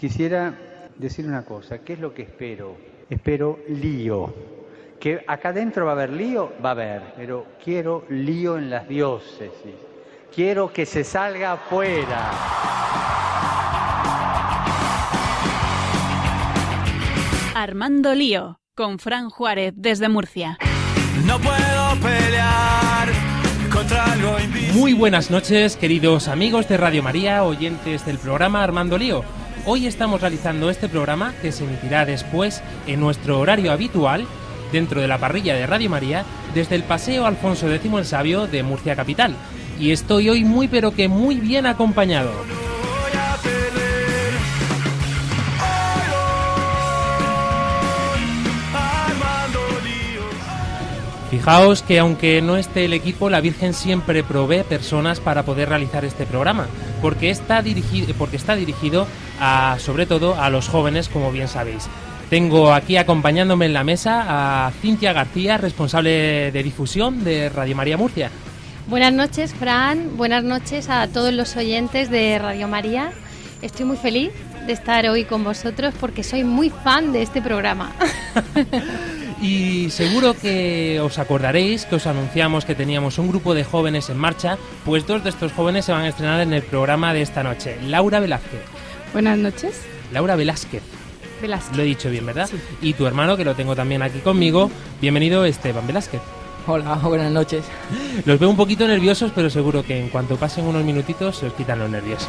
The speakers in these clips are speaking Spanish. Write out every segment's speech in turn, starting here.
Quisiera decir una cosa, ¿qué es lo que espero? Espero lío. Que acá adentro va a haber lío, va a haber, pero quiero lío en las diócesis. Quiero que se salga afuera. Armando Lío, con Fran Juárez desde Murcia. No puedo pelear contra algo Muy buenas noches, queridos amigos de Radio María, oyentes del programa Armando Lío. Hoy estamos realizando este programa que se emitirá después en nuestro horario habitual dentro de la parrilla de Radio María desde el Paseo Alfonso X el Sabio de Murcia Capital. Y estoy hoy muy pero que muy bien acompañado. Fijaos que aunque no esté el equipo, la Virgen siempre provee personas para poder realizar este programa, porque está dirigido, porque está dirigido a, sobre todo a los jóvenes, como bien sabéis. Tengo aquí acompañándome en la mesa a Cintia García, responsable de difusión de Radio María Murcia. Buenas noches, Fran. Buenas noches a todos los oyentes de Radio María. Estoy muy feliz de estar hoy con vosotros porque soy muy fan de este programa. Y seguro que os acordaréis que os anunciamos que teníamos un grupo de jóvenes en marcha, pues dos de estos jóvenes se van a estrenar en el programa de esta noche. Laura Velázquez. Buenas noches. Laura Velázquez. Velázquez. Lo he dicho bien, ¿verdad? Y tu hermano, que lo tengo también aquí conmigo. Bienvenido, Esteban Velázquez. Hola, buenas noches. Los veo un poquito nerviosos, pero seguro que en cuanto pasen unos minutitos se os quitan los nervios.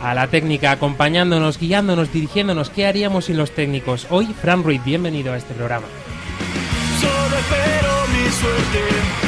a la técnica, acompañándonos, guiándonos, dirigiéndonos. ¿Qué haríamos sin los técnicos? Hoy, Fran Ruiz, bienvenido a este programa. Solo espero mi suerte.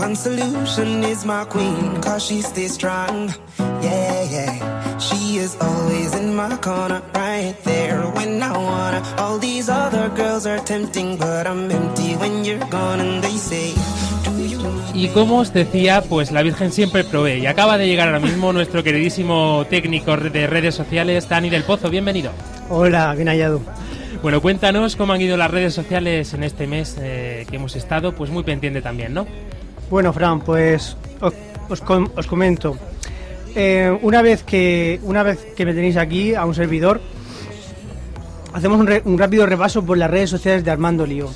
One solution is my queen, cause she stays strong. Yeah, yeah. She is always in my corner, right there when I wanna. All these other girls are tempting, but I'm empty when you're gone, and they say, Do you Y como os decía, pues la Virgen siempre provee. Y acaba de llegar ahora mismo nuestro queridísimo técnico de redes sociales, Dani del Pozo. Bienvenido. Hola, bien hallado. Bueno, cuéntanos cómo han ido las redes sociales en este mes eh, que hemos estado, pues muy pendiente también, ¿no? Bueno, Fran, pues os, os com- os comento. Eh, una, vez que, una vez que me tenéis aquí a un servidor, hacemos un, rápido repaso por las redes sociales de Armando Lío.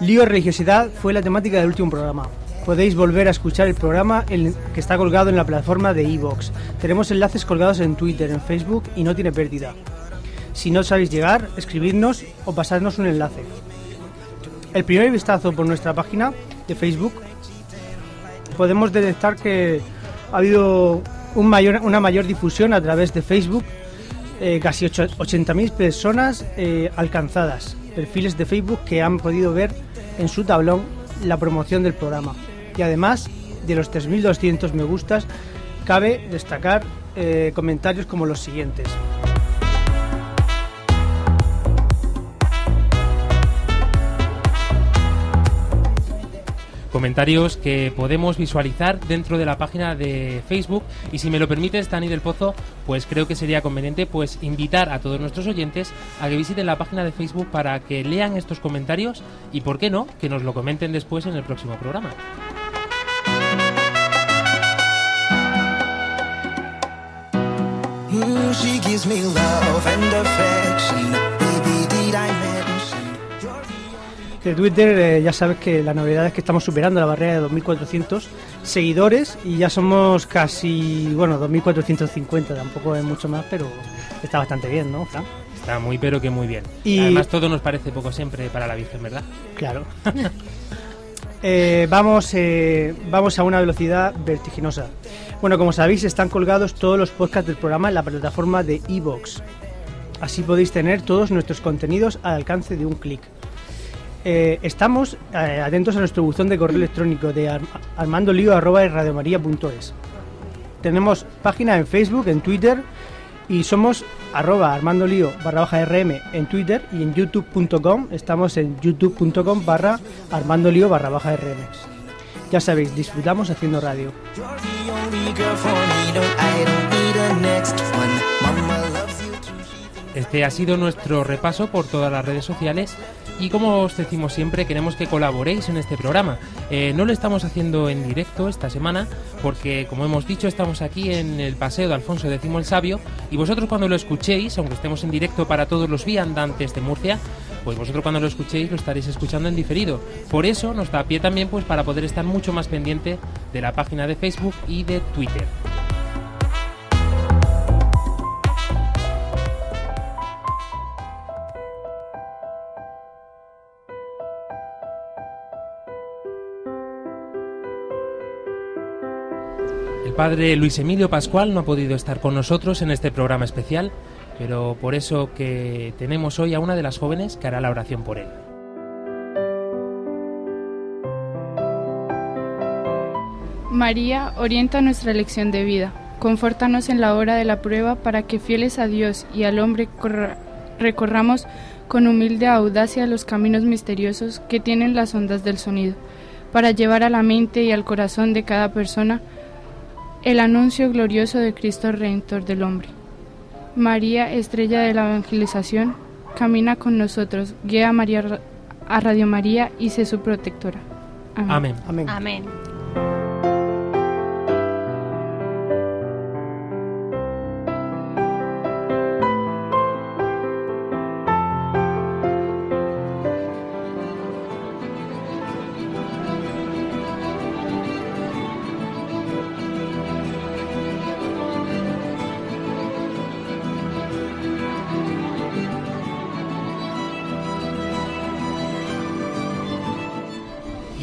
Lío Religiosidad fue la temática del último programa. Podéis volver a escuchar el programa en- que está colgado en la plataforma de iVoox. Tenemos enlaces colgados en Twitter, en Facebook y no tiene pérdida. Si no sabéis llegar, escribidnos o pasadnos un enlace. El primer vistazo por nuestra página de Facebook podemos detectar que ha habido una mayor difusión a través de Facebook, eh, casi ocho- 80.000 personas eh, alcanzadas, perfiles de Facebook que han podido ver en su tablón la promoción del programa. Y además de los 3.200 me gustas, cabe destacar eh, comentarios como los siguientes. Comentarios que podemos visualizar dentro de la página de Facebook. Y si me lo permites, Dani del Pozo, pues creo que sería conveniente pues invitar a todos nuestros oyentes a que visiten la página de Facebook para que lean estos comentarios y, ¿por qué no?, que nos lo comenten después en el próximo programa. Mm, me love and affection. Baby? De Twitter eh, ya sabes que la novedad es que estamos superando la barrera de 2.400 seguidores y ya somos casi, bueno, 2.450, tampoco es mucho más, pero está bastante bien, ¿no, Fran? Está muy pero que muy bien. Y- Además todo nos parece poco siempre para la Virgen, ¿verdad? Claro. eh, vamos, eh, vamos a una velocidad vertiginosa. Bueno, como sabéis, están colgados todos los podcasts del programa en la plataforma de iVoox. Así podéis tener todos nuestros contenidos al alcance de un clic. Eh, estamos eh, atentos a nuestro buzón de correo electrónico de ar armandolio.radiomaría.es. Tenemos página en Facebook, en Twitter y somos arroba armandolio barra baja rm en Twitter y en youtube.com. Estamos en youtube.com barra armandolio barra baja rm. Ya sabéis, disfrutamos haciendo radio. Este ha sido nuestro repaso por todas las redes sociales y como os decimos siempre queremos que colaboréis en este programa. Eh, no lo estamos haciendo en directo esta semana porque como hemos dicho estamos aquí en el Paseo de Alfonso X el Sabio y vosotros cuando lo escuchéis, aunque estemos en directo para todos los viandantes de Murcia, pues vosotros cuando lo escuchéis lo estaréis escuchando en diferido. Por eso nos da pie también pues para poder estar mucho más pendiente de la página de Facebook y de Twitter. Padre Luis Emilio Pascual no ha podido estar con nosotros en este programa especial, pero por eso que tenemos hoy a una de las jóvenes que hará la oración por él. María, orienta nuestra elección de vida. Confórtanos en la hora de la prueba para que fieles a Dios y al hombre corra- recorramos con humilde audacia los caminos misteriosos que tienen las ondas del sonido, para llevar a la mente y al corazón de cada persona el anuncio glorioso de Cristo Redentor del hombre. María, estrella de la evangelización, camina con nosotros, guía a, María, a Radio María y sé su protectora. Amén. Amén. Amén.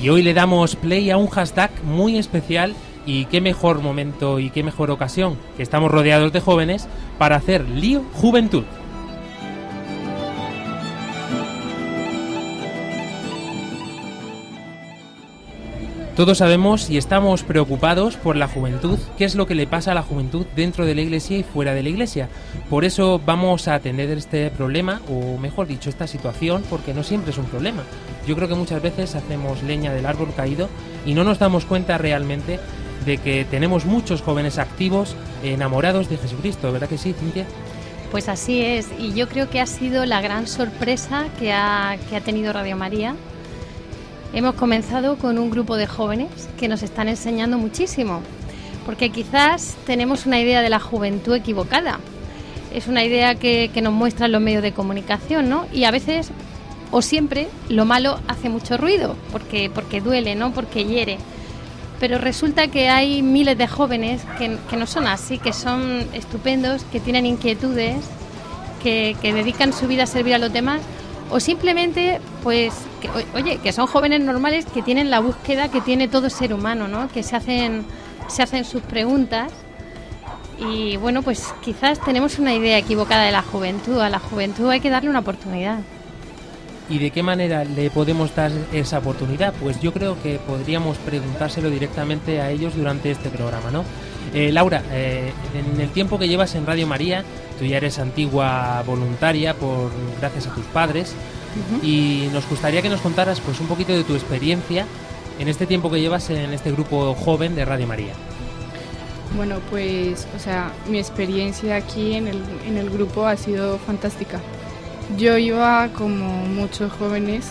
Y hoy le damos play a un hashtag muy especial y qué mejor momento y qué mejor ocasión que estamos rodeados de jóvenes para hacer lío juventud. Todos sabemos y estamos preocupados por la juventud, qué es lo que le pasa a la juventud dentro de la iglesia y fuera de la iglesia. Por eso vamos a atender este problema, o mejor dicho, esta situación, porque no siempre es un problema. Yo creo que muchas veces hacemos leña del árbol caído y no nos damos cuenta realmente de que tenemos muchos jóvenes activos enamorados de Jesucristo, ¿verdad que sí, Cintia? Pues así es, y yo creo que ha sido la gran sorpresa que ha, que ha tenido Radio María. Hemos comenzado con un grupo de jóvenes que nos están enseñando muchísimo, porque quizás tenemos una idea de la juventud equivocada. Es una idea que, que nos muestran los medios de comunicación, ¿no? Y a veces, o siempre, lo malo hace mucho ruido, porque, porque duele, ¿no? Porque hiere. Pero resulta que hay miles de jóvenes que, que no son así, que son estupendos, que tienen inquietudes, que, que dedican su vida a servir a los demás, o simplemente, pues, que, oye, que son jóvenes normales que tienen la búsqueda que tiene todo ser humano, ¿no? Que se hacen, se hacen sus preguntas. Y bueno, pues quizás tenemos una idea equivocada de la juventud. A la juventud hay que darle una oportunidad. ¿Y de qué manera le podemos dar esa oportunidad? Pues yo creo que podríamos preguntárselo directamente a ellos durante este programa, ¿no? Eh, Laura, eh, en el tiempo que llevas en Radio María, tú ya eres antigua voluntaria por gracias a tus padres y nos gustaría que nos contaras pues un poquito de tu experiencia en este tiempo que llevas en este grupo joven de Radio María. Bueno, pues, o sea, mi experiencia aquí en el, en el grupo ha sido fantástica. Yo iba como muchos jóvenes,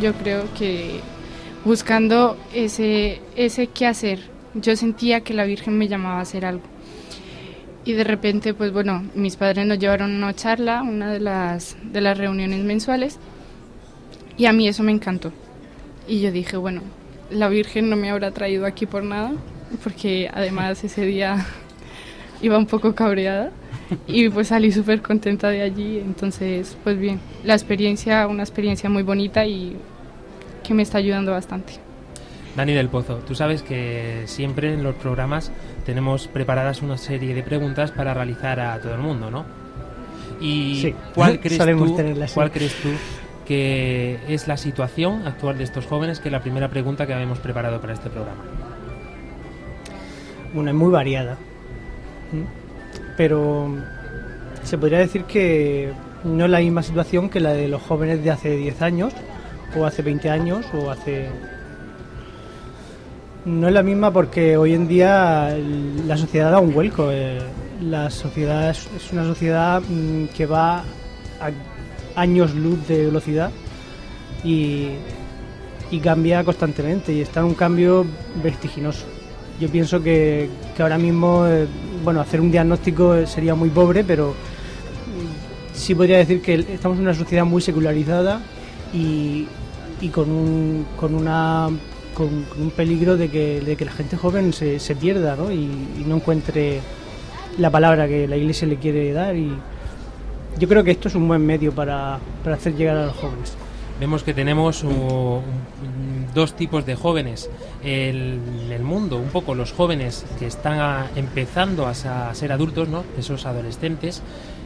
yo creo que buscando ese, ese qué hacer. Yo sentía que la Virgen me llamaba a hacer algo. Y de repente, pues bueno, mis padres nos llevaron a una charla, una de las, de las reuniones mensuales, y a mí eso me encantó. Y yo dije, bueno, la Virgen no me habrá traído aquí por nada, porque además ese día iba un poco cabreada y pues salí súper contenta de allí. Entonces, pues bien, la experiencia, una experiencia muy bonita y que me está ayudando bastante. Dani del Pozo, tú sabes que siempre en los programas tenemos preparadas una serie de preguntas para realizar a todo el mundo, ¿no? ¿Y Sí, cuál, crees tú, cuál crees tú que es la situación actual de estos jóvenes? Que es la primera pregunta que habíamos preparado para este programa. Bueno, es muy variada. Pero se podría decir que no es la misma situación que la de los jóvenes de hace 10 años, o hace 20 años, o hace... No es la misma porque hoy en día la sociedad da un vuelco. eh, La sociedad es, una sociedad mm, que va a años luz de velocidad y, y cambia constantemente y está en un cambio vertiginoso. Yo pienso que, que ahora mismo, eh, bueno, hacer un diagnóstico eh, sería muy pobre, pero mm, sí podría decir que estamos en una sociedad muy secularizada y, y con, un, con, una, con, con un peligro de que, de que la gente joven se, se pierda ¿no? y, y no encuentre la palabra que la iglesia le quiere dar. Y yo creo que esto es un buen medio para, para hacer llegar a los jóvenes. Vemos que tenemos dos tipos de jóvenes el- el mundo, un poco los jóvenes que están a- empezando a, a ser adultos, ¿no? Esos adolescentes.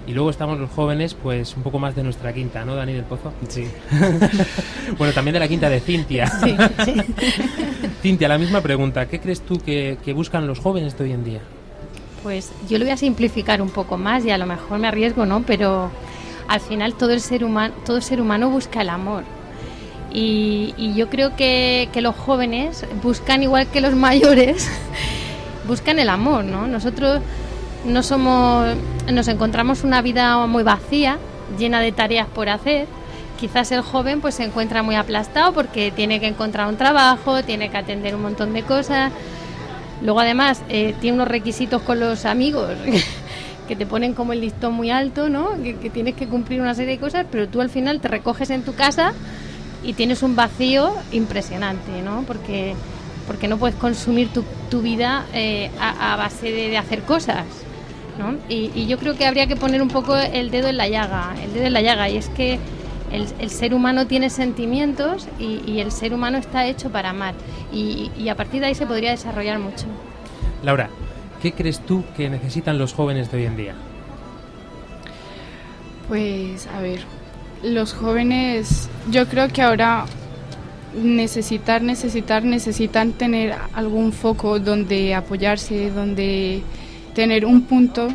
Y luego estamos los jóvenes, pues un poco más de nuestra quinta, ¿no, Dani del Pozo? Sí. bueno, también de la quinta de Cintia. Sí, sí. Cintia, la misma pregunta. ¿Qué crees tú que, que buscan los jóvenes de hoy en día? Pues yo lo voy a simplificar un poco más y a lo mejor me arriesgo, ¿no? Pero al final todo el ser humano, todo ser humano busca el amor. Y, y yo creo que, que los jóvenes buscan igual que los mayores, buscan el amor, ¿no? Nosotros no somos, nos encontramos una vida muy vacía, llena de tareas por hacer. Quizás el joven pues se encuentra muy aplastado porque tiene que encontrar un trabajo, tiene que atender un montón de cosas. Luego además eh, tiene unos requisitos con los amigos que te ponen como el listón muy alto, ¿no? Que, tienes que cumplir una serie de cosas, pero tú al final te recoges en tu casa y tienes un vacío impresionante, ¿no? Porque, porque no puedes consumir tu, tu vida eh, a, base de hacer cosas, ¿no? Y, y yo creo que habría que poner un poco el dedo en la llaga, el dedo en la llaga, y es que el, el ser humano tiene sentimientos y, y el ser humano está hecho para amar, y, y a partir de ahí se podría desarrollar mucho. Laura, ¿qué crees tú que necesitan los jóvenes de hoy en día? Pues a ver, los jóvenes, yo creo que ahora necesitar, necesitar, necesitan tener algún foco donde apoyarse, donde tener un punto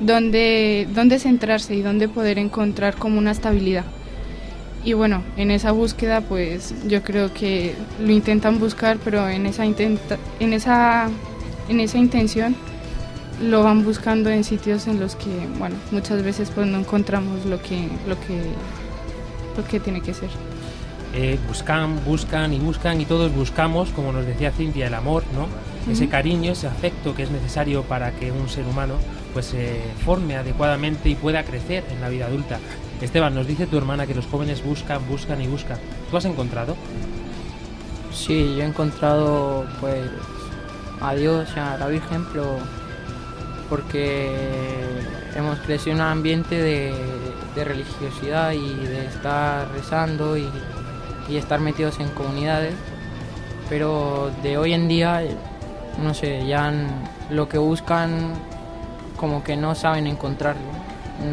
donde, donde centrarse y donde poder encontrar como una estabilidad. Y bueno, en esa búsqueda pues yo creo que lo intentan buscar, pero en esa, intenta, en esa, en esa intención lo van buscando en sitios en los que, bueno, muchas veces pues no encontramos lo que, lo que, lo que tiene que ser. Eh, buscan, buscan y buscan y todos buscamos, como nos decía Cintia, el amor, ¿no? Ese cariño, ese afecto que es necesario para que un ser humano pues se forme adecuadamente y pueda crecer en la vida adulta. Esteban, nos dice tu hermana que los jóvenes buscan, buscan y buscan. ¿Tú has encontrado? Sí, yo he encontrado pues a Dios a la Virgen, pero porque hemos crecido en un ambiente de, de religiosidad y de estar rezando y, y estar metidos en comunidades, pero de hoy en día, no sé, ya lo que buscan como que no saben encontrarlo,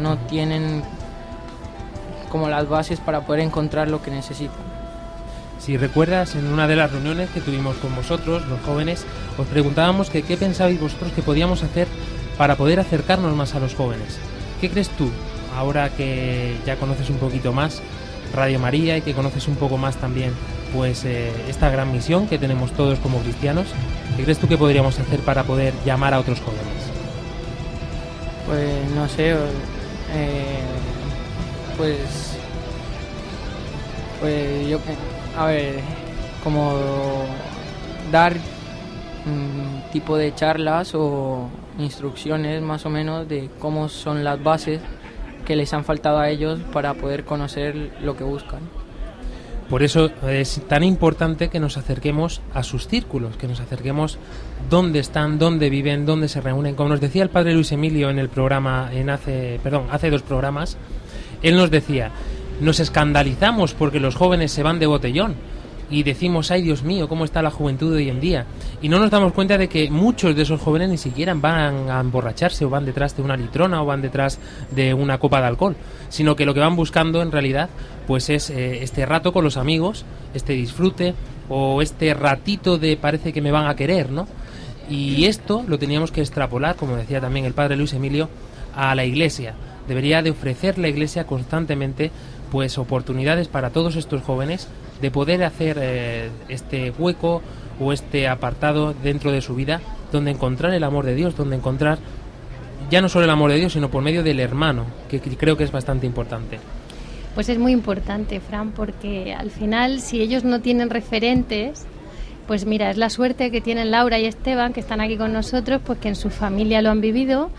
no tienen como las bases para poder encontrar lo que necesitan. Si recuerdas, en una de las reuniones que tuvimos con vosotros, los jóvenes, os preguntábamos que qué pensabais vosotros que podíamos hacer para poder acercarnos más a los jóvenes. ¿Qué crees tú, ahora que ya conoces un poquito más Radio María y que conoces un poco más también pues eh, esta gran misión que tenemos todos como cristianos? ¿Qué crees tú que podríamos hacer para poder llamar a otros jóvenes? Pues no sé, eh, pues, pues yo, a ver, como dar un tipo de charlas o instrucciones más o menos de cómo son las bases que les han faltado a ellos para poder conocer lo que buscan. Por eso es tan importante que nos acerquemos a sus círculos, que nos acerquemos dónde están, dónde viven, dónde se reúnen. Como nos decía el padre Luis Emilio en el programa, en hace, perdón, hace dos programas, él nos decía, nos escandalizamos porque los jóvenes se van de botellón, y decimos, ay Dios mío, ¿cómo está la juventud hoy en día? Y no nos damos cuenta de que muchos de esos jóvenes ni siquiera van a emborracharse o van detrás de una litrona o van detrás de una copa de alcohol, sino que lo que van buscando en realidad pues es eh, este rato con los amigos, este disfrute o este ratito de parece que me van a querer, ¿no? Y esto lo teníamos que extrapolar, como decía también el padre Luis Emilio, a la iglesia. Debería de ofrecer la iglesia constantemente pues oportunidades para todos estos jóvenes de poder hacer eh, este hueco o este apartado dentro de su vida donde encontrar el amor de Dios, donde encontrar ya no solo el amor de Dios, sino por medio del hermano, que creo que es bastante importante. Pues es muy importante, Fran, porque al final si ellos no tienen referentes, pues mira, es la suerte que tienen Laura y Esteban, que están aquí con nosotros, pues que en su familia lo han vivido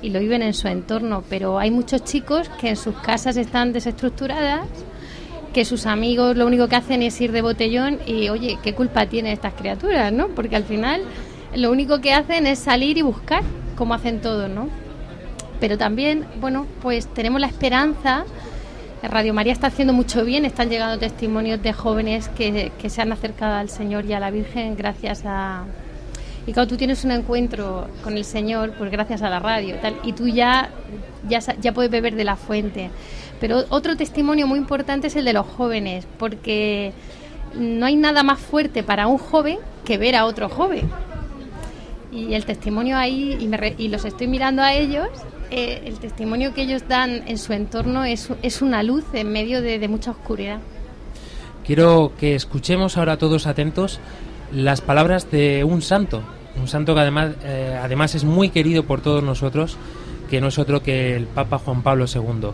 y lo viven en su entorno, pero hay muchos chicos que en sus casas están desestructuradas que sus amigos lo único que hacen es ir de botellón y oye, ¿qué culpa tienen estas criaturas, no? Porque al final lo único que hacen es salir y buscar, como hacen todos, ¿no? Pero también, bueno, pues tenemos la esperanza, Radio María está haciendo mucho bien, están llegando testimonios de jóvenes que, que se han acercado al Señor y a la Virgen gracias a... Y cuando tú tienes un encuentro con el Señor, pues gracias a la radio, y tú ya, ya, ya puedes beber de la fuente. Pero otro testimonio muy importante es el de los jóvenes, porque no hay nada más fuerte para un joven que ver a otro joven. Y el testimonio ahí, y, los estoy mirando a ellos, eh, el testimonio que ellos dan en su entorno es, es una luz en medio de, mucha oscuridad. Quiero que escuchemos ahora todos atentos las palabras de un santo, un santo que además, eh, además es muy querido por todos nosotros, que no es otro que el Papa Juan Pablo II.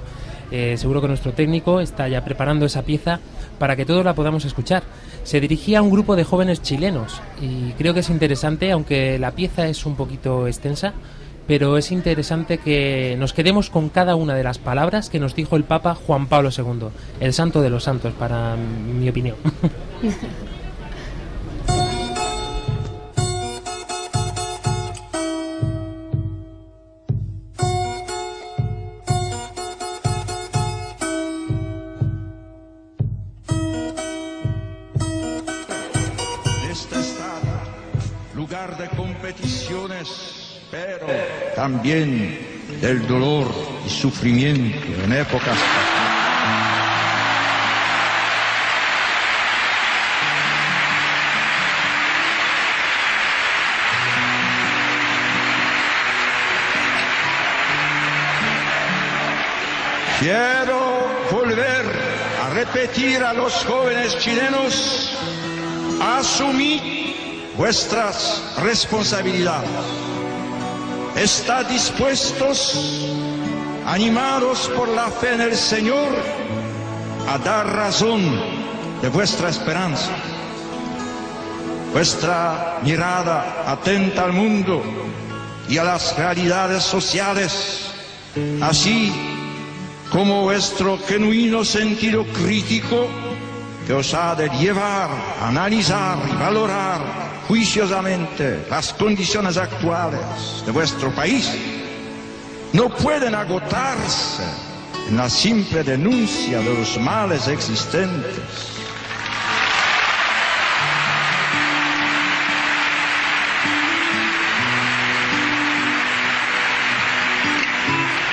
Eh, seguro que nuestro técnico está ya preparando esa pieza para que todos la podamos escuchar. Se dirigía a un grupo de jóvenes chilenos y creo que es interesante, aunque la pieza es un poquito extensa, pero es interesante que nos quedemos con cada una de las palabras que nos dijo el Papa Juan Pablo II, el santo de los santos, para mi opinión. también del dolor y sufrimiento en épocas Quiero volver a repetir a los jóvenes chilenos, asumid vuestras responsabilidades. Está dispuestos, animados por la fe en el Señor, a dar razón de vuestra esperanza. Vuestra mirada atenta al mundo y a las realidades sociales, así como vuestro genuino sentido crítico que os ha de llevar a analizar y valorar juiciosamente las condiciones actuales de vuestro país no pueden agotarse en la simple denuncia de los males existentes.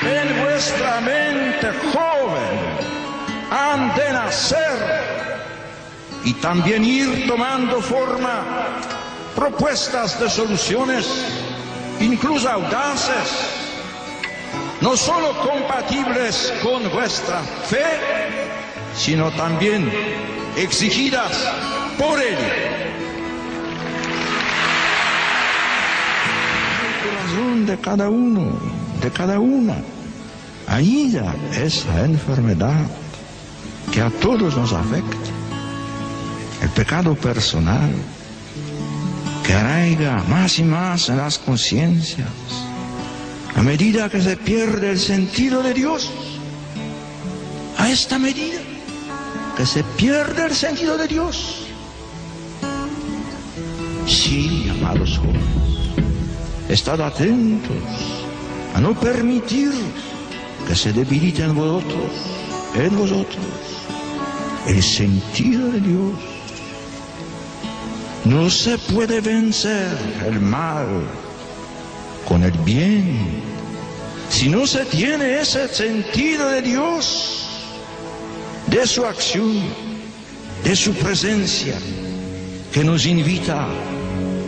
En vuestra mente joven han de nacer y también ir tomando forma propuestas de soluciones, incluso audaces, no solo compatibles con vuestra fe, sino también exigidas por él. El corazón de cada uno, de cada una, ya esa enfermedad que a todos nos afecta, el pecado personal, que arraiga más y más en las conciencias, a medida que se pierde el sentido de Dios, a esta medida que se pierde el sentido de Dios. Sí, amados jóvenes, estad atentos a no permitir que se debilite en vosotros, en vosotros, el sentido de Dios No se puede vencer el mal con el bien si no se tiene ese sentido de Dios, de su acción, de su presencia, que nos invita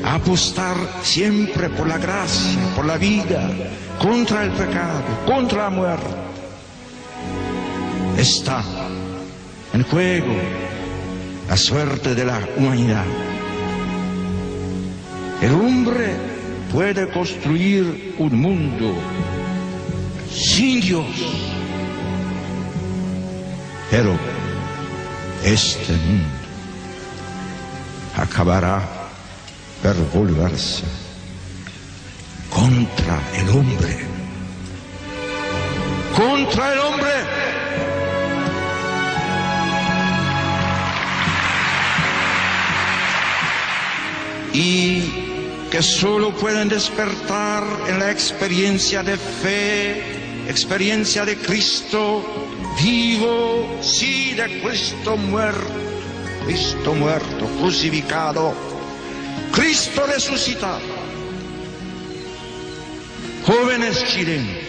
a apostar siempre por la gracia, por la vida, contra el pecado, contra la muerte. Está en juego la suerte de la humanidad. El hombre puede construir un mundo sin Dios. Pero este mundo acabará por volverse contra el hombre. Contra el hombre. Y que solo pueden despertar en la experiencia de fe, experiencia de Cristo vivo, sí, de Cristo muerto, Cristo muerto, crucificado, Cristo resucitado. Jóvenes chilenos,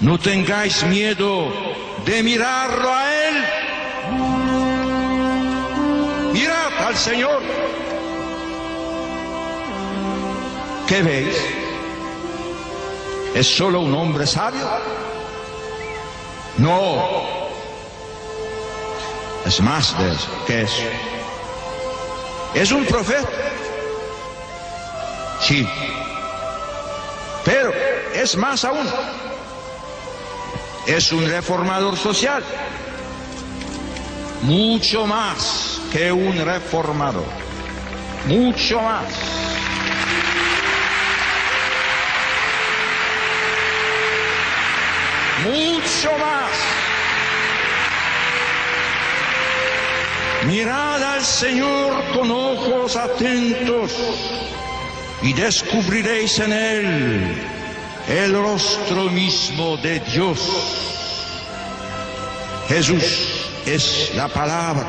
no tengáis miedo de mirarlo a Él. Mirad al Señor. ¿Qué veis? ¿Es solo un hombre sabio? No. Es más de eso. ¿Qué es? ¿Es un profeta? Sí. Pero es más aún. Es un reformador social. Mucho más que un reformador. Mucho más. Mucho más. Mirad al Señor con ojos atentos y descubriréis en Él el rostro mismo de Dios. Jesús es la palabra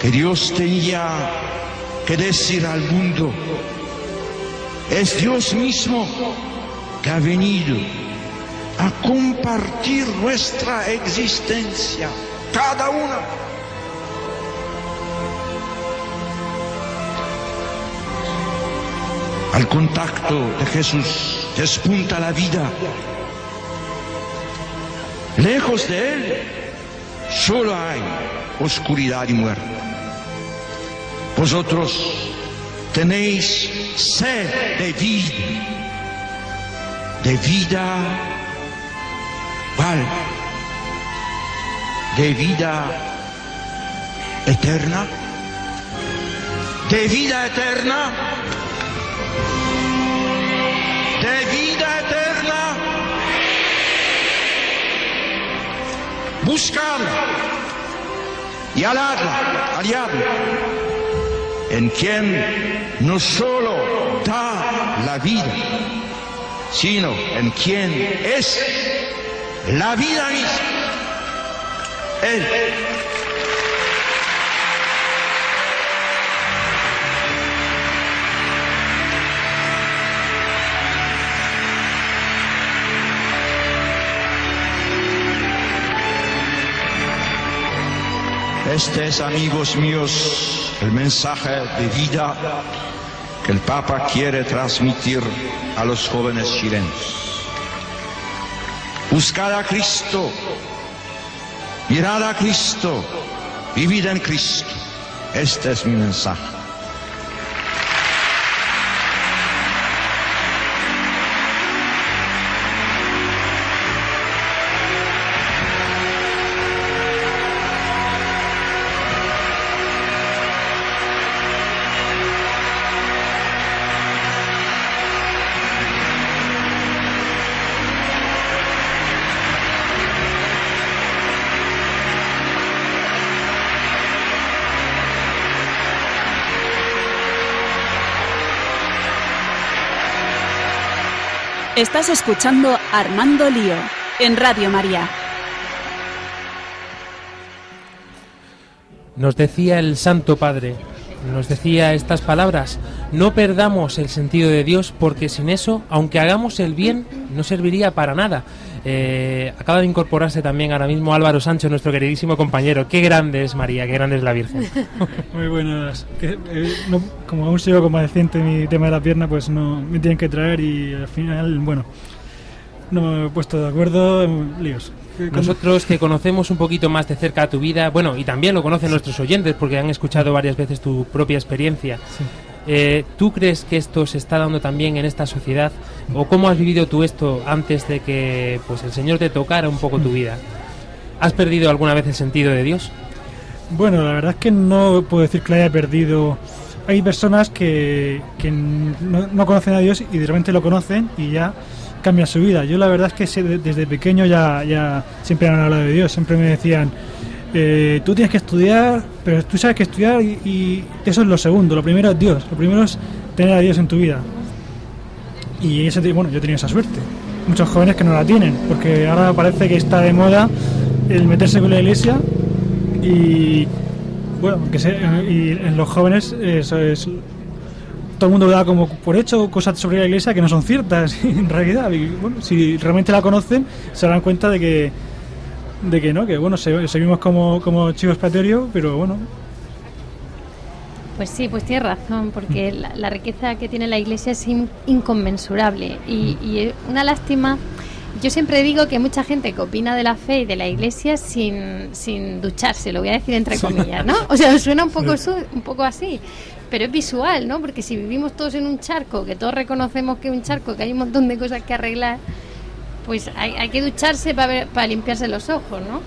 que Dios tenía que decir al mundo. Es Dios mismo que ha venido a compartir nuestra existencia, cada una. Al contacto de Jesús despunta la vida. Lejos de Él solo hay oscuridad y muerte. Vosotros tenéis sed de vida, de vida De vida eterna. De vida eterna. De vida eterna. Buscadla y aladla, aliadla, en quien no solo da la vida, sino en quien es la vida misma. Él. Este es, amigos míos, el mensaje de vida que el Papa quiere transmitir a los jóvenes chilenos. Buscad a Cristo, mirad a Cristo, vivid en Cristo. Este es mi mensaje. Estás escuchando Armando Lío en Radio María. Nos decía el Santo Padre nos decía estas palabras, no perdamos el sentido de Dios porque sin eso, aunque hagamos el bien, no serviría para nada. Eh, acaba de incorporarse también ahora mismo Álvaro Sancho, nuestro queridísimo compañero. Qué grande es María, qué grande es la Virgen. Muy buenas. Que, eh, no, como aún sigo convaleciente mi tema de la pierna, pues no me tienen que traer y al final, bueno, no me he puesto de acuerdo, líos. Nosotros que conocemos un poquito más de cerca tu vida, bueno, y también lo conocen nuestros oyentes porque han escuchado varias veces tu propia experiencia. Eh, ¿Tú crees que esto se está dando también en esta sociedad? ¿O cómo has vivido tú esto antes de que pues, el Señor te tocara un poco tu vida? ¿Has perdido alguna vez el sentido de Dios? Bueno, la verdad es que no puedo decir que la haya perdido. Hay personas que, que no, no conocen a Dios y de repente lo conocen y ya cambia su vida. Yo la verdad es que desde pequeño ya, ya siempre han hablado de Dios, siempre me decían, eh, tú tienes que estudiar, pero tú sabes que estudiar y, eso es lo segundo, lo primero es Dios, lo primero es tener a Dios en tu vida. Y ese, bueno, yo tenía esa suerte. Muchos jóvenes que no la tienen, porque ahora parece que está de moda el meterse con la iglesia y bueno, que se, y en los jóvenes eso es todo el mundo da como por hecho cosas sobre la iglesia que no son ciertas en realidad. Y, bueno, si realmente la conocen, se darán cuenta de que, de que no, que bueno, seguimos como, como chivos expiatorios, pero bueno. Pues sí, pues tienes razón, porque mm. la, riqueza que tiene la iglesia es inconmensurable y, y es una lástima. Yo siempre digo que mucha gente que opina de la fe y de la iglesia sin, sin ducharse, lo voy a decir entre comillas, ¿no? O sea, suena un poco, un poco así pero es visual, ¿no? Porque si vivimos todos en un charco, que todos reconocemos que es un charco, que hay un montón de cosas que arreglar, pues hay, que ducharse para, para limpiarse los ojos, ¿no?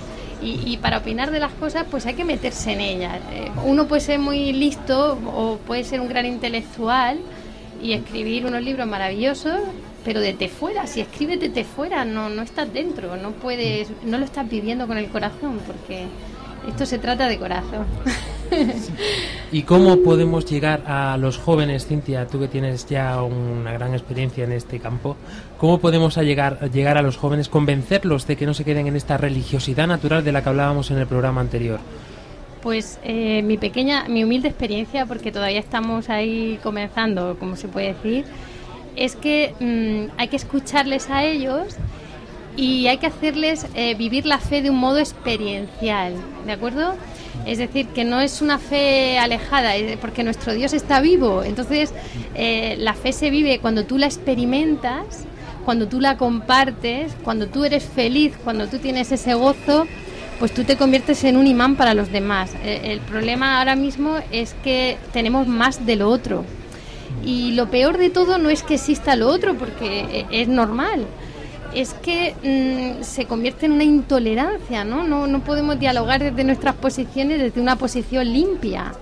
Y, para opinar de las cosas, pues hay que meterse en ellas. Eh, uno puede ser muy listo o puede ser un gran intelectual y escribir unos libros maravillosos, pero de te fuera, si escribes de te fuera, no, no estás dentro, no puedes, no lo estás viviendo con el corazón, porque esto se trata de corazón. ¿Y cómo podemos llegar a los jóvenes, Cintia, tú que tienes ya una gran experiencia en este campo, cómo podemos llegar, llegar a los jóvenes, convencerlos de que no se queden en esta religiosidad natural de la que hablábamos en el programa anterior? Pues eh, mi pequeña, mi humilde experiencia, porque todavía estamos ahí comenzando, como se puede decir, es que mm, hay que escucharles a ellos y hay que hacerles eh, vivir la fe de un modo experiencial, ¿de acuerdo? Es decir, que no es una fe alejada, porque nuestro Dios está vivo. Entonces, eh, la fe se vive cuando tú la experimentas, cuando tú la compartes, cuando tú eres feliz, cuando tú tienes ese gozo, pues tú te conviertes en un imán para los demás. Eh, el problema ahora mismo es que tenemos más de lo otro. Y lo peor de todo no es que exista lo otro, porque es normal es que mm, se convierte en una intolerancia, ¿no? ¿no? No podemos dialogar desde nuestras posiciones, desde una posición limpia.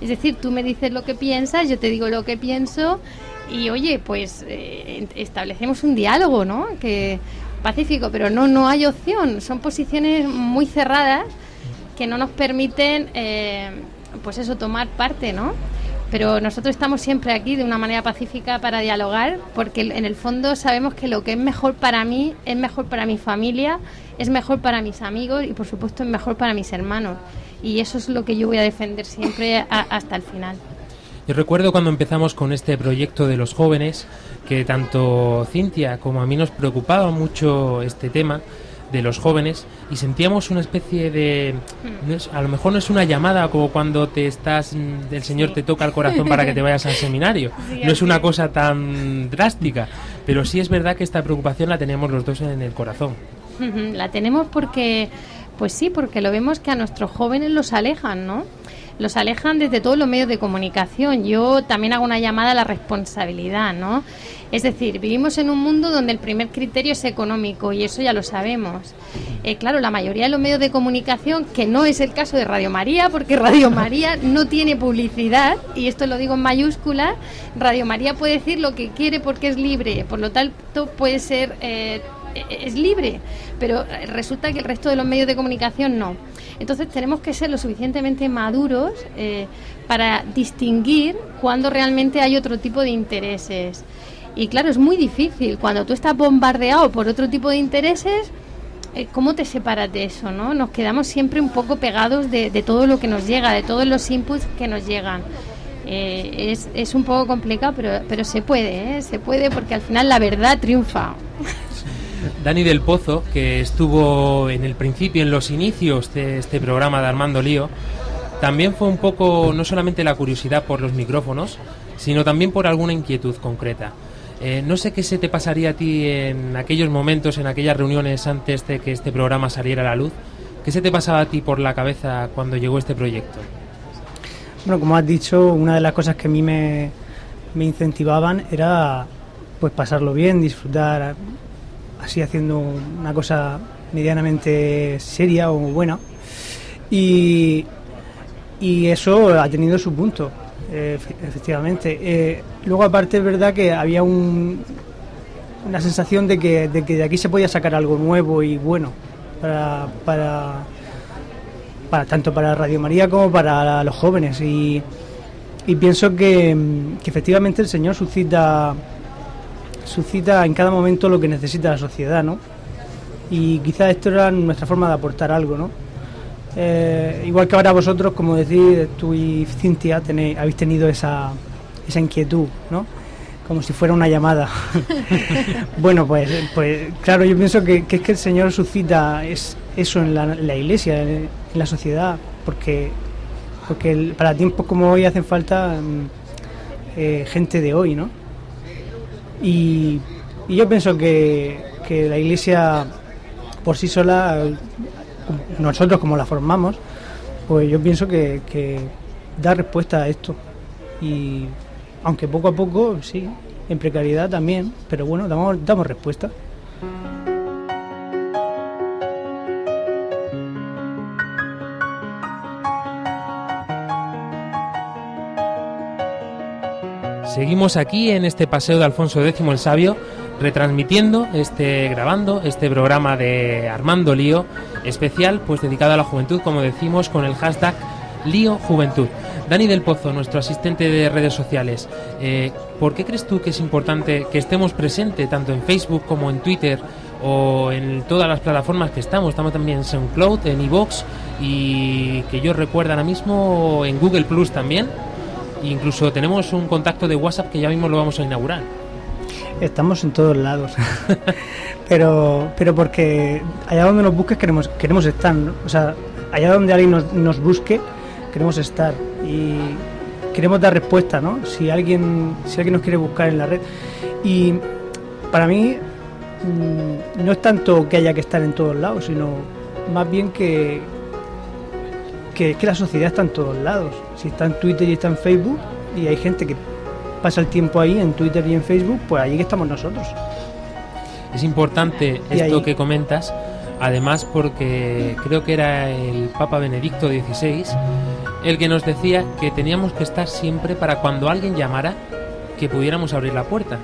Es decir, tú me dices lo que piensas, yo te digo lo que pienso y oye, pues eh, establecemos un diálogo, ¿no? Que pacífico, pero no, no hay opción. Son posiciones muy cerradas que no nos permiten, eh, pues eso, tomar parte, ¿no? Pero nosotros estamos siempre aquí de una manera pacífica para dialogar, porque en el fondo sabemos que lo que es mejor para mí es mejor para mi familia, es mejor para mis amigos y por supuesto es mejor para mis hermanos. Y eso es lo que yo voy a defender siempre hasta el final. Yo recuerdo cuando empezamos con este proyecto de los jóvenes, que tanto Cintia como a mí nos preocupaba mucho este tema, de los jóvenes y sentíamos una especie de a lo mejor no es una llamada como cuando te estás mm, el señor te toca el corazón para que te vayas al seminario. No es una cosa tan drástica pero sí es verdad que esta preocupación la tenemos los dos en el corazón. La tenemos porque pues sí porque lo vemos que a nuestros jóvenes los alejan no los alejan desde todos los medios de comunicación. Yo también hago una llamada a la responsabilidad, ¿no? Es decir, vivimos en un mundo donde el primer criterio es económico y eso ya lo sabemos. Eh, claro, la mayoría de los medios de comunicación, que no es el caso de Radio María, porque Radio María no tiene publicidad, y esto lo digo en mayúsculas, Radio María puede decir lo que quiere porque es libre, por lo tanto puede ser... Eh, es libre, pero resulta que el resto de los medios de comunicación no. Entonces tenemos que ser lo suficientemente maduros eh, para distinguir cuando realmente hay otro tipo de intereses. Y claro, es muy difícil. Cuando tú estás bombardeado por otro tipo de intereses, eh, ¿cómo te separas de eso? ¿no? Nos quedamos siempre un poco pegados de, de todo lo que nos llega, de todos los inputs que nos llegan. Eh, es, es, un poco complicado, pero, pero se puede, ¿eh? se puede porque al final la verdad triunfa. Dani del Pozo, que estuvo en el principio, en los inicios de este programa de Armando Lío, también fue un poco, no solamente la curiosidad por los micrófonos, sino también por alguna inquietud concreta. Eh, no sé qué se te pasaría a ti en aquellos momentos, en aquellas reuniones antes de que este programa saliera a la luz. ¿Qué se te pasaba a ti por la cabeza cuando llegó este proyecto? Bueno, como has dicho, una de las cosas que a mí me, me incentivaban era pues pasarlo bien, disfrutar así haciendo una cosa medianamente seria o buena. Y, y eso ha tenido su punto, eh, efectivamente. Eh, luego aparte es verdad que había un, una sensación de que, de que de aquí se podía sacar algo nuevo y bueno para, para, para tanto para Radio María como para los jóvenes y, pienso que, que efectivamente el Señor suscita suscita en cada momento lo que necesita la sociedad, ¿no? Y quizás esto era nuestra forma de aportar algo, ¿no? Eh, igual que ahora vosotros, como decís, tú y Cintia tenéis, habéis tenido esa, esa inquietud, ¿no? Como si fuera una llamada. bueno, pues, pues claro, yo pienso que, que, es que el Señor suscita es, eso en la, en la iglesia, en, en, la sociedad, porque, porque el, para tiempos como hoy hacen falta eh, gente de hoy, ¿no? Y, yo pienso que, que la iglesia por sí sola nosotros como la formamos, pues yo pienso que, que, da respuesta a esto. Y aunque poco a poco, sí, en precariedad también, pero bueno, damos, damos respuesta. Seguimos aquí en este paseo de Alfonso X el Sabio, retransmitiendo, este, grabando este programa de Armando Lío, especial, pues dedicado a la juventud, como decimos, con el hashtag Lío Juventud. Dani del Pozo, nuestro asistente de redes sociales, eh, ¿por qué crees tú que es importante que estemos presentes tanto en Facebook como en Twitter o en todas las plataformas que estamos? Estamos también en SoundCloud, en iVoox y que yo recuerdo ahora mismo en Google Plus también. Incluso tenemos un contacto de WhatsApp que ya mismo lo vamos a inaugurar. Estamos en todos lados, pero pero porque allá donde nos busques queremos queremos estar, ¿no? o sea, allá donde alguien nos, nos, busque queremos estar y queremos dar respuesta, ¿no? Si alguien si alguien nos quiere buscar en la red y para mí mmm, no es tanto que haya que estar en todos lados, sino más bien que que, que la sociedad está en todos lados. Si está en Twitter y está en Facebook y hay gente que pasa el tiempo ahí en Twitter y en Facebook, pues ahí que estamos nosotros. Es importante y esto ahí... que comentas, además porque creo que era el Papa Benedicto XVI el que nos decía que teníamos que estar siempre para cuando alguien llamara que pudiéramos abrir la puerta.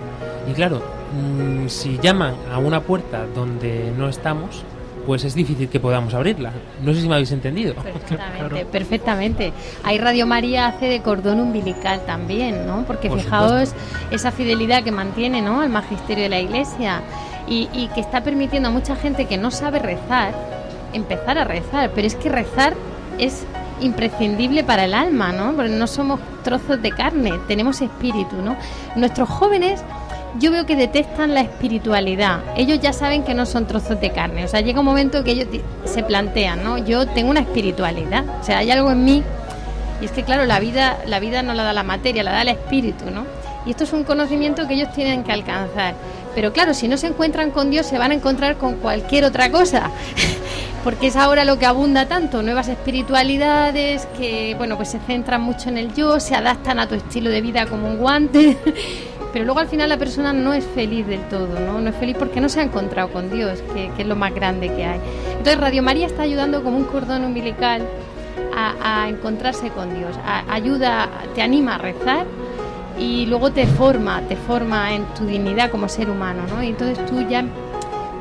Y claro, mmm, si llaman a una puerta donde no estamos, pues es difícil que podamos abrirla. No sé si me habéis entendido. Perfectamente, perfectamente. Ahí Radio María hace de cordón umbilical también, ¿no? Porque Por fijaos supuesto. esa fidelidad que mantiene, ¿no? Al magisterio de la Iglesia y, y que está permitiendo a mucha gente que no sabe rezar empezar a rezar. Pero es que rezar es imprescindible para el alma, ¿no? Porque no somos trozos de carne, tenemos espíritu, ¿no? Nuestros jóvenes yo veo que detestan la espiritualidad. Ellos ya saben que no son trozos de carne. O sea, llega un momento que ellos se plantean, ¿no? Yo tengo una espiritualidad. O sea, hay algo en mí. Y es que, claro, la vida, la vida no la da la materia, la da el espíritu, ¿no? Y esto es un conocimiento que ellos tienen que alcanzar. Pero claro, si no se encuentran con Dios, se van a encontrar con cualquier otra cosa. Porque es ahora lo que abunda tanto, nuevas espiritualidades que, bueno, pues se centran mucho en el yo, se adaptan a tu estilo de vida como un guante pero luego al final la persona no es feliz del todo, ¿no? No es feliz porque no se ha encontrado con Dios, que, es lo más grande que hay. Entonces Radio María está ayudando como un cordón umbilical a, a encontrarse con Dios, ayuda, te anima a rezar y luego te forma, te forma en tu dignidad como ser humano, ¿no? Y entonces tú ya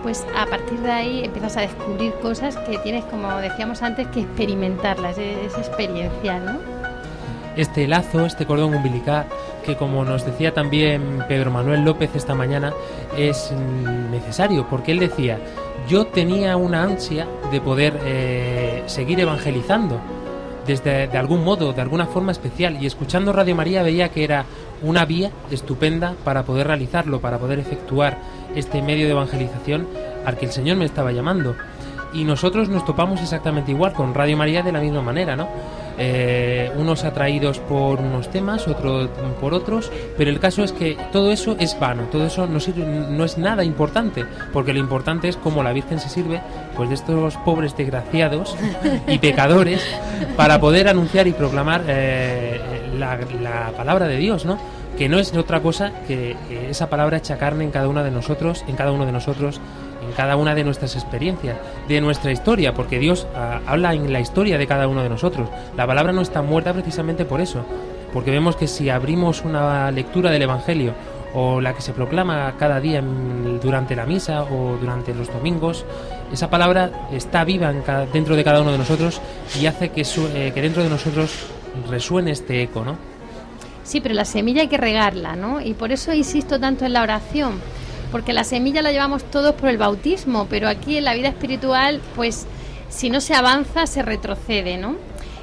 pues a partir de ahí empiezas a descubrir cosas que tienes, como decíamos antes, que experimentarlas, es, es experiencial, ¿no? Este lazo, este cordón umbilical que como nos decía también Pedro Manuel López esta mañana, es necesario, porque él decía, yo tenía una ansia de poder eh, seguir evangelizando desde de algún modo, de alguna forma especial, y escuchando Radio María veía que era una vía estupenda para poder realizarlo, para poder efectuar este medio de evangelización al que el Señor me estaba llamando. Y nosotros nos topamos exactamente igual con Radio María de la misma manera, ¿no? Eh, unos atraídos por unos temas, otros por otros, pero el caso es que todo eso es vano, todo eso no, sirve, no es nada importante, porque lo importante es cómo la Virgen se sirve pues de estos pobres desgraciados y pecadores para poder anunciar y proclamar eh, la, la palabra de Dios, ¿no? que no es otra cosa que esa palabra hecha carne en cada una de nosotros, en cada uno de nosotros, en cada una de nuestras experiencias, de nuestra historia, porque Dios ah, habla en la historia de cada uno de nosotros. La palabra no está muerta precisamente por eso, porque vemos que si abrimos una lectura del Evangelio o la que se proclama cada día durante la misa o durante los domingos, esa palabra está viva en cada- dentro de cada uno de nosotros y hace que, su- eh, que dentro de nosotros resuene este eco, ¿no? Sí, pero la semilla hay que regarla, ¿no? Y por eso insisto tanto en la oración, porque la semilla la llevamos todos por el bautismo, pero aquí en la vida espiritual, pues si no se avanza, se retrocede, ¿no?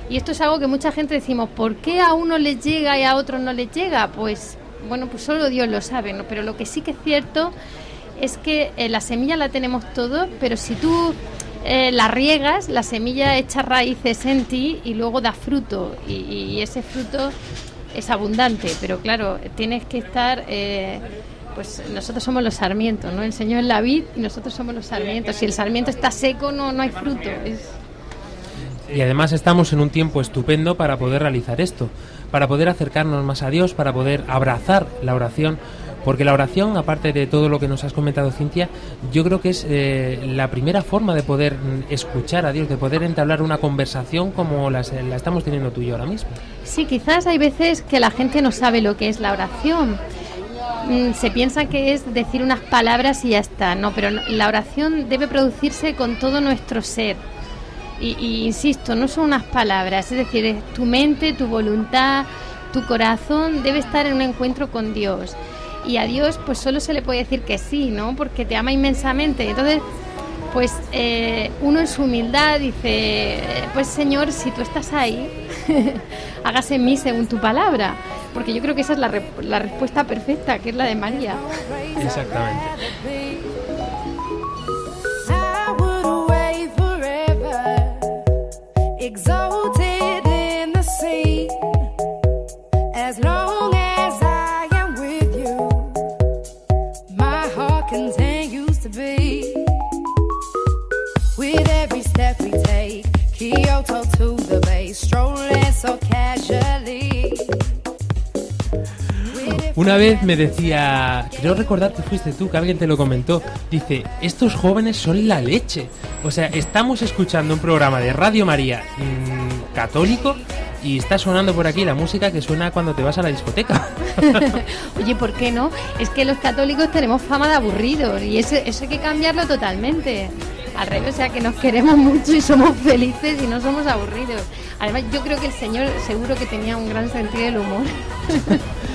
Y esto es algo que mucha gente decimos, ¿por qué a uno les llega y a otros no les llega? Pues bueno, pues solo Dios lo sabe, ¿no? Pero lo que sí que es cierto es que eh, la semilla la tenemos todos, pero si tú eh, la riegas, la semilla echa raíces en ti y luego da fruto. Y, y ese fruto es abundante, pero claro, tienes que estar. eh, pues nosotros somos los sarmientos, ¿no? El Señor es la vid y nosotros somos los sarmientos. Si el sarmiento está seco, no, no hay fruto. Es, Y además estamos en un tiempo estupendo para poder realizar esto, para poder acercarnos más a Dios, para poder abrazar la oración, porque la oración, aparte de todo lo que nos has comentado, Cintia, yo creo que es eh, la primera forma de poder mm, escuchar a Dios, de poder entablar una conversación como las- la estamos teniendo tú y yo ahora mismo. Sí, quizás hay veces que la gente no sabe lo que es la oración. Mm, Se piensa que es decir unas palabras y ya está. No, pero la oración debe producirse con todo nuestro ser. Y, insisto, no son unas palabras, es decir, es tu mente, tu voluntad, tu corazón debe estar en un encuentro con Dios. Y a Dios, pues solo se le puede decir que sí, ¿no? Porque te ama inmensamente. Entonces, pues eh, uno en su humildad dice, pues Señor, si tú estás ahí, hágase en mí según tu palabra. Porque yo creo que esa es la, re- la respuesta perfecta, que es la de María. Exactamente. Exalted Una vez me decía, creo recordar que fuiste tú, que alguien te lo comentó, dice, estos jóvenes son la leche. O sea, estamos escuchando un programa de Radio María mm, católico y está sonando por aquí la música que suena cuando te vas a la discoteca. Oye, ¿por qué no? Es que los católicos tenemos fama de aburridos y eso, eso hay que cambiarlo totalmente. Al revés, o sea, que nos queremos mucho y somos felices y no somos aburridos. Además, yo creo que el Señor seguro que tenía un gran sentido del humor.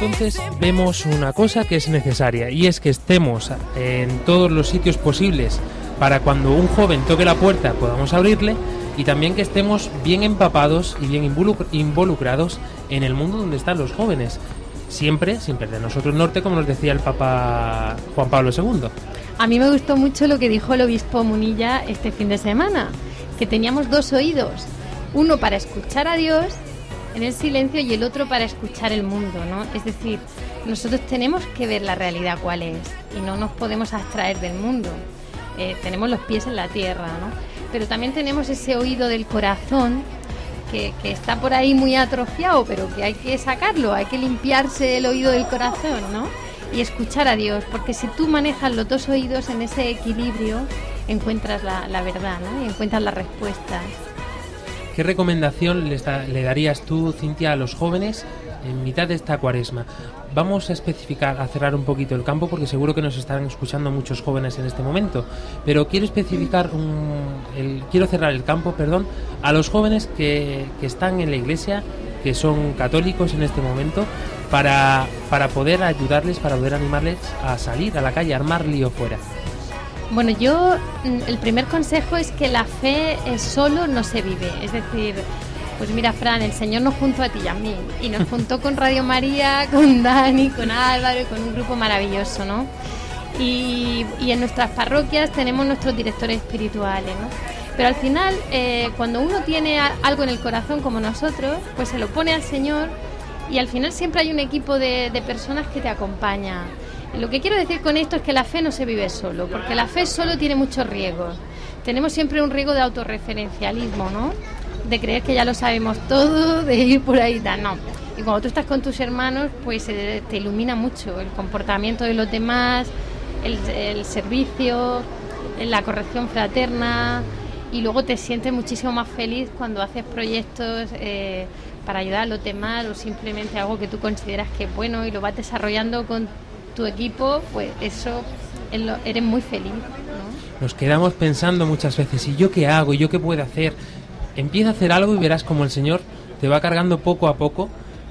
Entonces vemos una cosa que es necesaria y es que estemos en todos los sitios posibles para cuando un joven toque la puerta podamos abrirle y también que estemos bien empapados y bien involu- involucrados en el mundo donde están los jóvenes. Siempre, sin perder nosotros norte, como nos decía el Papa Juan Pablo II. A mí me gustó mucho lo que dijo el obispo Munilla este fin de semana, que teníamos dos oídos, uno para escuchar a Dios en el silencio y el otro para escuchar el mundo, ¿no? Es decir, nosotros tenemos que ver la realidad cuál es y no nos podemos abstraer del mundo. Eh, tenemos los pies en la tierra, ¿no? Pero también tenemos ese oído del corazón que, que está por ahí muy atrofiado, pero que hay que sacarlo, hay que limpiarse el oído del corazón, ¿no? Y escuchar a Dios, porque si tú manejas los dos oídos en ese equilibrio, encuentras la, verdad, ¿no? Y encuentras la respuesta. ¿Qué recomendación les da- le darías tú, Cintia, a los jóvenes en mitad de esta cuaresma? Vamos a especificar, a cerrar un poquito el campo, porque seguro que nos están escuchando muchos jóvenes en este momento. Pero quiero especificar, un- el- quiero cerrar el campo, perdón, a los jóvenes que, están en la iglesia, que son católicos en este momento, para, para poder ayudarles, para poder animarles a salir a la calle, a armar lío fuera. Bueno, yo mm, el primer consejo es que la fe eh, solo no se vive. Es decir, pues mira, Fran, el Señor nos juntó a ti y a mí. Y nos juntó con Radio María, con Dani, con Álvaro y con un grupo maravilloso, ¿no? Y, y en nuestras parroquias tenemos nuestros directores espirituales, ¿no? Pero al final, eh, cuando uno tiene algo en el corazón como nosotros, pues se lo pone al Señor y al final siempre hay un equipo de, de personas que te acompaña. Lo que quiero decir con esto es que la fe no se vive solo, porque la fe solo tiene muchos riesgos. Tenemos siempre un riesgo de autorreferencialismo, ¿no? De creer que ya lo sabemos todo, de ir por ahí, no. Y cuando tú estás con tus hermanos, pues eh, te ilumina mucho el comportamiento de los demás, el, el servicio, la corrección fraterna, y luego te sientes muchísimo más feliz cuando haces proyectos eh, para ayudar a los demás o simplemente algo que tú consideras que es bueno y lo vas desarrollando con tu equipo, pues eso eres muy feliz. ¿no? Nos quedamos pensando muchas veces, ¿y yo qué hago? ¿Y yo qué puedo hacer? Empieza a hacer algo y verás como el Señor te va cargando poco a poco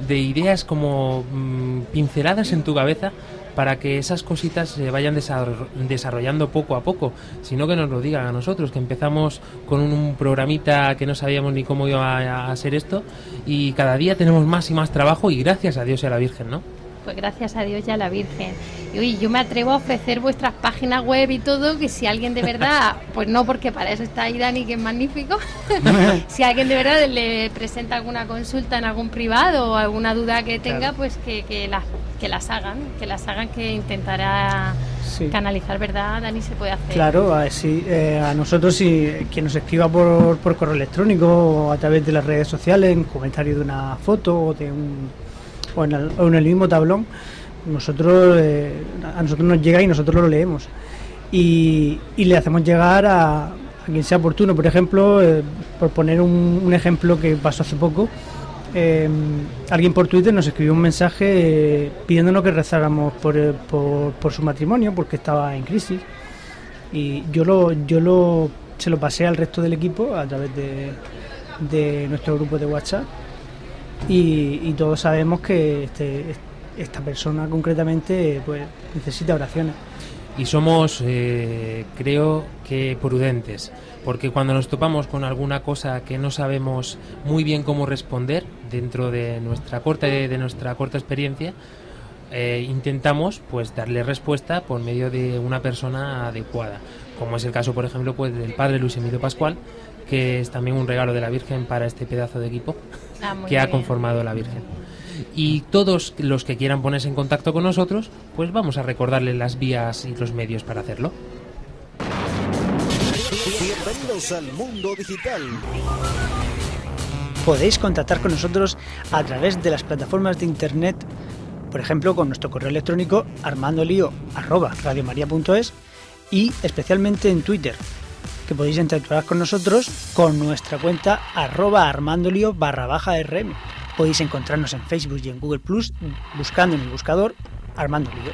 de ideas como mm, pinceladas en tu cabeza para que esas cositas se vayan desarro- desarrollando poco a poco, sino que nos lo digan a nosotros, que empezamos con un programita que no sabíamos ni cómo iba a, a ser esto y cada día tenemos más y más trabajo y gracias a Dios y a la Virgen, ¿no? Pues gracias a Dios y a la Virgen. Y oye, yo me atrevo a ofrecer vuestras páginas web y todo, que si alguien de verdad, pues no, porque para eso está ahí Dani, que es magnífico, si alguien de verdad le presenta alguna consulta en algún privado o alguna duda que tenga, Claro. pues que, que, las, que las hagan, que las hagan, que intentará Sí. canalizar, ¿verdad, Dani? Se puede hacer. Claro, a, sí, eh, a nosotros si quien nos escriba por, por correo electrónico o a través de las redes sociales, en comentario de una foto o de un o en el, o en el mismo tablón, nosotros eh, a nosotros nos llega y nosotros lo leemos. Y, le hacemos llegar a, quien sea oportuno. Por ejemplo, eh, por poner un, ejemplo que pasó hace poco, eh, alguien por Twitter nos escribió un mensaje eh, pidiéndonos que rezáramos por su matrimonio porque estaba en crisis. Y yo lo yo lo se lo pasé al resto del equipo a través de, de nuestro grupo de WhatsApp y, todos sabemos que este, esta persona concretamente pues necesita oraciones. Y somos, eh, creo que prudentes, porque cuando nos topamos con alguna cosa que no sabemos muy bien cómo responder dentro de nuestra corta de nuestra corta experiencia, eh, intentamos pues darle respuesta por medio de una persona adecuada, como es el caso, por ejemplo, pues del padre Luis Emilio Pascual, que es también un regalo de la Virgen para este pedazo de equipo Ah, que ha conformado la Virgen. Y todos los que quieran ponerse en contacto con nosotros, pues vamos a recordarles las vías y los medios para hacerlo. Bienvenidos al mundo digital. podéis contactar con nosotros a través de las plataformas de internet, por ejemplo con nuestro correo electrónico armandolio@radiomaria.es y especialmente en Twitter, que podéis interactuar con nosotros con nuestra cuenta arroba armandolio barra baja rm. Podéis encontrarnos en Facebook y en Google Plus buscando en el buscador Armando Lío.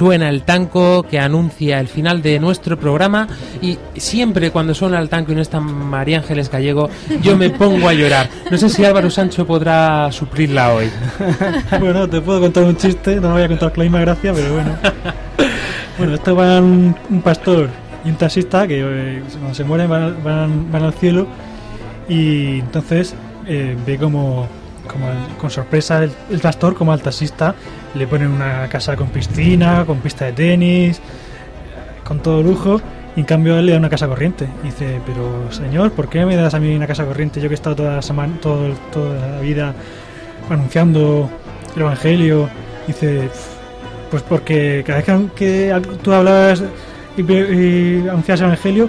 Suena el tanco que anuncia el final de nuestro programa y siempre cuando suena el tanco y no está María Ángeles Gallego yo me pongo a llorar. No sé si Álvaro Sancho podrá suplirla hoy. bueno, te puedo contar un chiste, no voy a contar con la misma gracia, pero bueno. Bueno, esto van un pastor y un taxista que eh, cuando se mueren van, van- van al cielo y entonces eh, ve como, como el- con sorpresa el, el pastor como al taxista le ponen una casa con piscina, con pista de tenis, con todo lujo Y en cambio él le da una casa corriente. Dice, pero señor, ¿por qué me das a mí una casa corriente? Yo que he estado toda la, semana, todo, toda la vida anunciando el Evangelio. Dice, pues porque cada vez que, tú hablabas y, y anunciabas el Evangelio,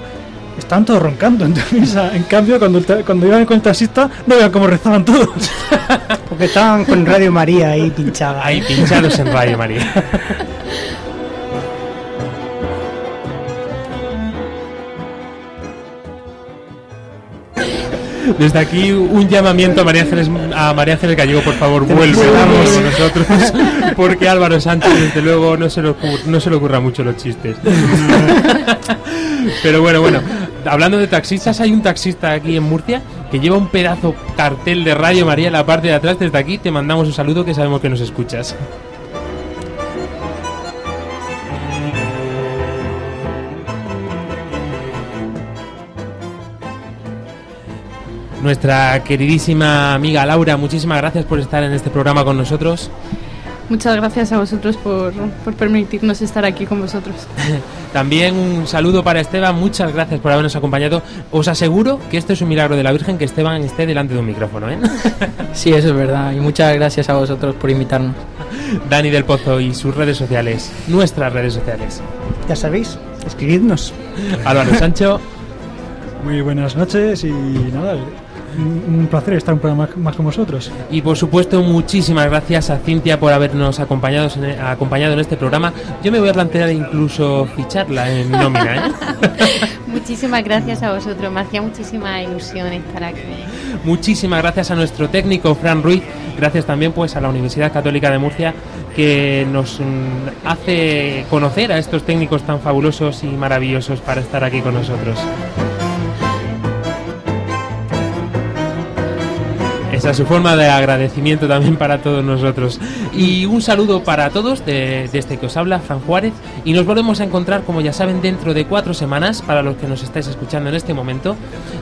estaban todos roncando en misa. En cambio, cuando, cuando iban con el taxista, no vean cómo rezaban todos. Porque estaban con Radio María ahí pinchada. Ahí pinchados en Radio María. Desde aquí un llamamiento a María Ángeles, a María Ángeles Gallego, por favor, vuelve Vamos. con nosotros, porque Álvaro Sánchez desde luego no se le ocur- no se le ocurra mucho los chistes. Pero bueno, bueno, hablando de taxistas, hay un taxista aquí en Murcia que lleva un pedazo cartel de Radio María en la parte de atrás. Desde aquí te mandamos un saludo que sabemos que nos escuchas. Nuestra queridísima amiga Laura, muchísimas gracias por estar en este programa con nosotros. Muchas gracias a vosotros por, por permitirnos estar aquí con vosotros. También un saludo para Esteban, muchas gracias por habernos acompañado. Os aseguro que esto es un milagro de la Virgen que Esteban esté delante de un micrófono. ¿eh? Sí, eso es verdad. Y muchas gracias a vosotros por invitarnos. Dani del Pozo y sus redes sociales, nuestras redes sociales. Ya sabéis, escribidnos. Álvaro Sancho. Muy buenas noches y nada, un placer estar un programa más- con vosotros. Y por supuesto, muchísimas gracias a Cintia por habernos acompañado en, acompañado en este programa. Yo me voy a plantear incluso ficharla en mi nómina. ¿eh? Muchísimas gracias a vosotros, me hacía muchísima ilusión estar aquí. Muchísimas gracias a nuestro técnico Fran Ruiz, gracias también pues a la Universidad Católica de Murcia que nos mm, hace conocer a estos técnicos tan fabulosos y maravillosos para estar aquí con nosotros. Esa es su forma de agradecimiento también para todos nosotros. Y un saludo para todos de- desde que os habla Fran Juárez. Y nos volvemos a encontrar, como ya saben, dentro de cuatro semanas, para los que nos estáis escuchando en este momento.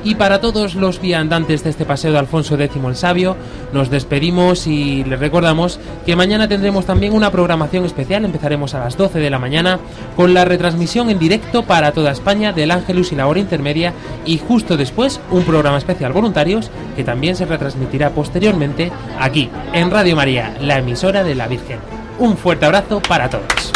Y para todos los viandantes de este paseo de Alfonso X el Sabio, nos despedimos y les recordamos que mañana tendremos también una programación especial. Empezaremos a las 12 de la mañana con la retransmisión en directo para toda España del Ángelus y la hora intermedia. Y justo después, un programa especial voluntarios que también se retransmitirá posteriormente aquí, en Radio María, la emisora de la Virgen. Un fuerte abrazo para todos.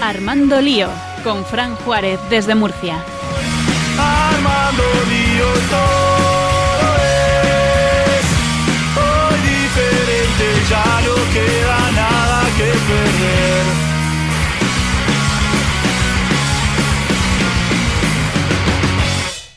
Armando Lío, con Fran Juárez desde Murcia. Armando lío, queda.